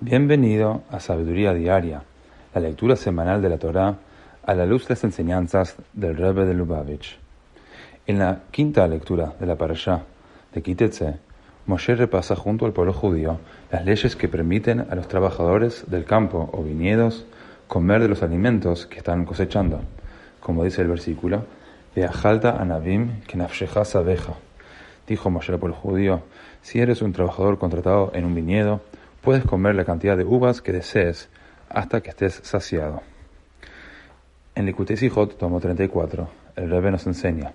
Bienvenido a Sabiduría Diaria, la lectura semanal de la Torá a la luz de las enseñanzas del Rebbe de Lubavitch. En la quinta lectura de la Parashá de Kitetse, Moshe repasa junto al pueblo judío las leyes que permiten a los trabajadores del campo o viñedos comer de los alimentos que están cosechando. Como dice el versículo, Veajalta anavim kenafsheja sabeja. Dijo Moshe al pueblo judío, si eres un trabajador contratado en un viñedo, puedes comer la cantidad de uvas que desees hasta que estés saciado. En Likutei Sijot, tomo 34, el Rebbe nos enseña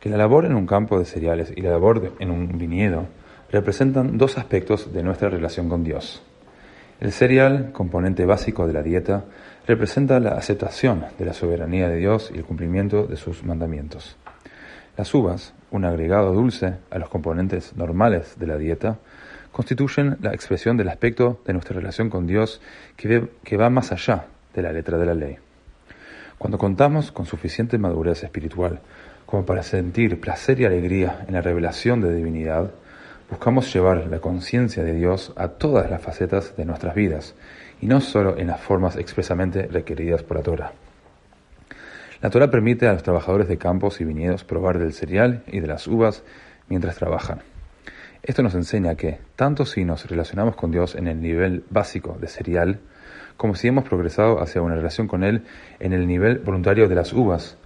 que la labor en un campo de cereales y la labor en un viñedo representan dos aspectos de nuestra relación con Dios. El cereal, componente básico de la dieta, representa la aceptación de la soberanía de Dios y el cumplimiento de sus mandamientos. Las uvas, un agregado dulce a los componentes normales de la dieta, constituyen la expresión del aspecto de nuestra relación con Dios que, que va más allá de la letra de la ley. Cuando contamos con suficiente madurez espiritual como para sentir placer y alegría en la revelación de divinidad, buscamos llevar la conciencia de Dios a todas las facetas de nuestras vidas y no solo en las formas expresamente requeridas por la Torah. La Torah permite a los trabajadores de campos y viñedos probar del cereal y de las uvas mientras trabajan. Esto nos enseña que, tanto si nos relacionamos con Dios en el nivel básico de cereal, como si hemos progresado hacia una relación con Él en el nivel voluntario de las uvas,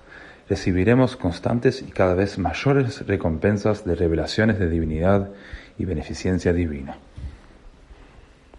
recibiremos constantes y cada vez mayores recompensas de revelaciones de divinidad y beneficencia divina.